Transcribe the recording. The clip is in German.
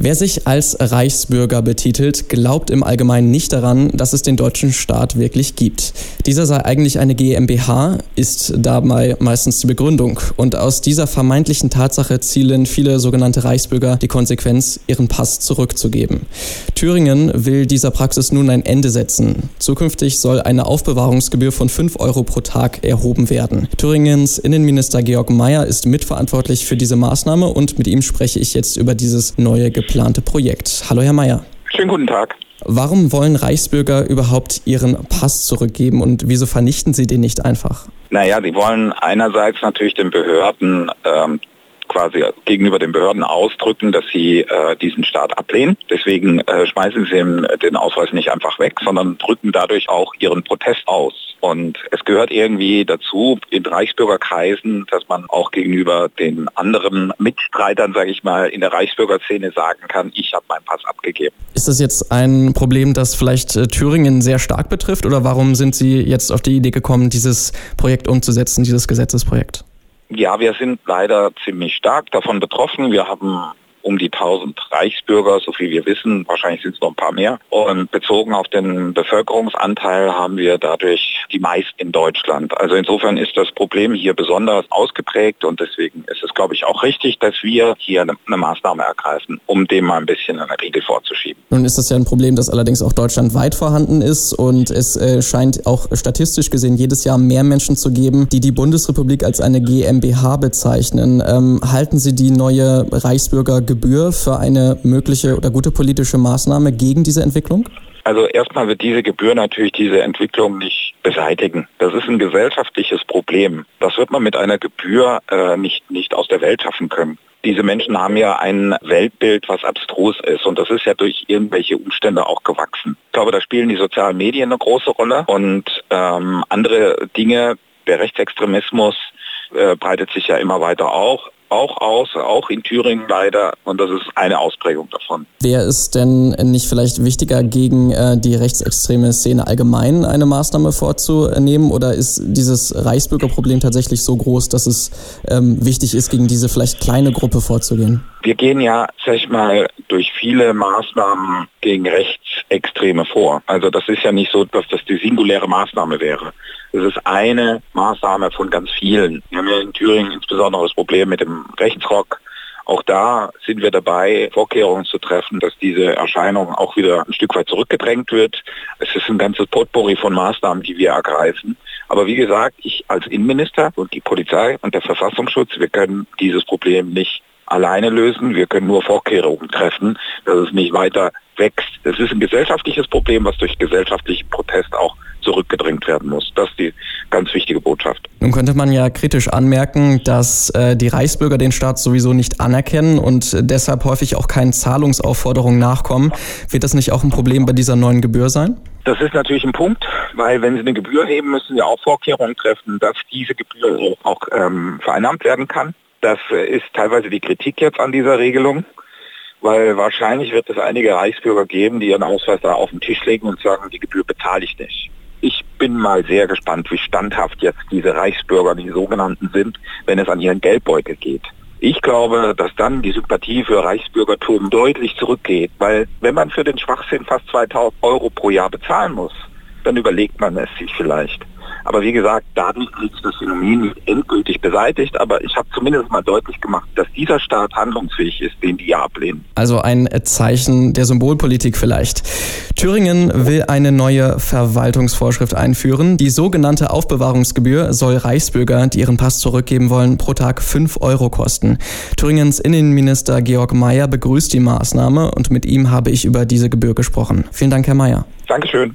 Wer sich als Reichsbürger betitelt, glaubt im Allgemeinen nicht daran, dass es den deutschen Staat wirklich gibt. Dieser sei eigentlich eine GmbH, ist dabei meistens die Begründung. Und aus dieser vermeintlichen Tatsache zielen viele sogenannte Reichsbürger die Konsequenz, ihren Pass zurückzugeben. Thüringen will dieser Praxis nun ein Ende setzen. Zukünftig soll eine Aufbewahrungsgebühr von 5 Euro pro Tag erhoben werden. Thüringens Innenminister Georg Mayer ist mitverantwortlich für diese Maßnahme und mit ihm spreche ich jetzt über dieses neue Gesetz geplante Projekt. Hallo, Herr Mayer. Schönen guten Tag. Warum wollen Reichsbürger überhaupt ihren Pass zurückgeben und wieso vernichten sie den nicht einfach? Naja, sie wollen einerseits natürlich den Behörden ähm, quasi gegenüber den Behörden ausdrücken, dass sie äh, diesen Staat ablehnen. Deswegen äh, schmeißen sie den, den Ausweis nicht einfach weg, sondern drücken dadurch auch ihren Protest aus. Und es gehört irgendwie dazu in Reichsbürgerkreisen, dass man auch gegenüber den anderen Mitstreitern, sage ich mal, in der Reichsbürgerszene sagen kann, ich habe meinen Pass abgegeben. Ist das jetzt ein Problem, das vielleicht äh, Thüringen sehr stark betrifft oder warum sind Sie jetzt auf die Idee gekommen, dieses Projekt umzusetzen, dieses Gesetzesprojekt? Ja, wir sind leider ziemlich stark davon betroffen. Wir haben um die 1000 Reichsbürger, so viel wir wissen, wahrscheinlich sind es noch ein paar mehr. Und bezogen auf den Bevölkerungsanteil haben wir dadurch die meisten in Deutschland. Also insofern ist das Problem hier besonders ausgeprägt und deswegen ist es, glaube ich, auch richtig, dass wir hier eine, Maßnahme ergreifen, um dem mal ein bisschen eine Regel vorzuschieben. Nun ist das ja ein Problem, das allerdings auch deutschlandweit vorhanden ist und es äh, scheint auch statistisch gesehen jedes Jahr mehr Menschen zu geben, die die Bundesrepublik als eine GmbH bezeichnen. Ähm, halten Sie die neue Reichsbürger Gebühr für eine mögliche oder gute politische Maßnahme gegen diese Entwicklung? Also erstmal wird diese Gebühr natürlich diese Entwicklung nicht beseitigen. Das ist ein gesellschaftliches Problem. Das wird man mit einer Gebühr äh, nicht, nicht aus der Welt schaffen können. Diese Menschen haben ja ein Weltbild, was abstrus ist und das ist ja durch irgendwelche Umstände auch gewachsen. Ich glaube, da spielen die sozialen Medien eine große Rolle und ähm, andere Dinge. Der Rechtsextremismus äh, breitet sich ja immer weiter auch auch aus, auch in Thüringen leider. Und das ist eine Ausprägung davon. Wäre es denn nicht vielleicht wichtiger, gegen äh, die rechtsextreme Szene allgemein eine Maßnahme vorzunehmen? Oder ist dieses Reichsbürgerproblem tatsächlich so groß, dass es ähm, wichtig ist, gegen diese vielleicht kleine Gruppe vorzugehen? Wir gehen ja, sag ich mal, durch viele Maßnahmen gegen Rechtsextreme vor. Also das ist ja nicht so, dass das die singuläre Maßnahme wäre. Es ist eine Maßnahme von ganz vielen. Wir haben ja in Thüringen insbesondere das Problem mit dem Rechtsrock. Auch da sind wir dabei, Vorkehrungen zu treffen, dass diese Erscheinung auch wieder ein Stück weit zurückgedrängt wird. Es ist ein ganzes Potpourri von Maßnahmen, die wir ergreifen. Aber wie gesagt, ich als Innenminister und die Polizei und der Verfassungsschutz, wir können dieses Problem nicht alleine lösen. Wir können nur Vorkehrungen treffen, dass es nicht weiter wächst. Es ist ein gesellschaftliches Problem, was durch gesellschaftlichen Protest auch zurückgedrängt werden muss. Das ist die ganz wichtige Botschaft. Nun könnte man ja kritisch anmerken, dass äh, die Reichsbürger den Staat sowieso nicht anerkennen und deshalb häufig auch keinen Zahlungsaufforderungen nachkommen. Wird das nicht auch ein Problem bei dieser neuen Gebühr sein? Das ist natürlich ein Punkt, weil wenn Sie eine Gebühr heben, müssen Sie auch Vorkehrungen treffen, dass diese Gebühr auch ähm, vereinnahmt werden kann. Das ist teilweise die Kritik jetzt an dieser Regelung, weil wahrscheinlich wird es einige Reichsbürger geben, die ihren Ausweis da auf den Tisch legen und sagen, die Gebühr bezahle ich nicht. Ich bin mal sehr gespannt, wie standhaft jetzt diese Reichsbürger, die sogenannten sind, wenn es an ihren Geldbeutel geht. Ich glaube, dass dann die Sympathie für Reichsbürgertum deutlich zurückgeht, weil wenn man für den Schwachsinn fast 2000 Euro pro Jahr bezahlen muss, dann überlegt man es sich vielleicht. Aber wie gesagt, dadurch ist das Phänomen nicht endgültig beseitigt, aber ich habe zumindest mal deutlich gemacht, dass dieser Staat handlungsfähig ist, den die ja ablehnen. Also ein Zeichen der Symbolpolitik vielleicht. Thüringen will eine neue Verwaltungsvorschrift einführen. Die sogenannte Aufbewahrungsgebühr soll Reichsbürger, die ihren Pass zurückgeben wollen, pro Tag 5 Euro kosten. Thüringens Innenminister Georg Mayer begrüßt die Maßnahme und mit ihm habe ich über diese Gebühr gesprochen. Vielen Dank, Herr Mayer. Dankeschön.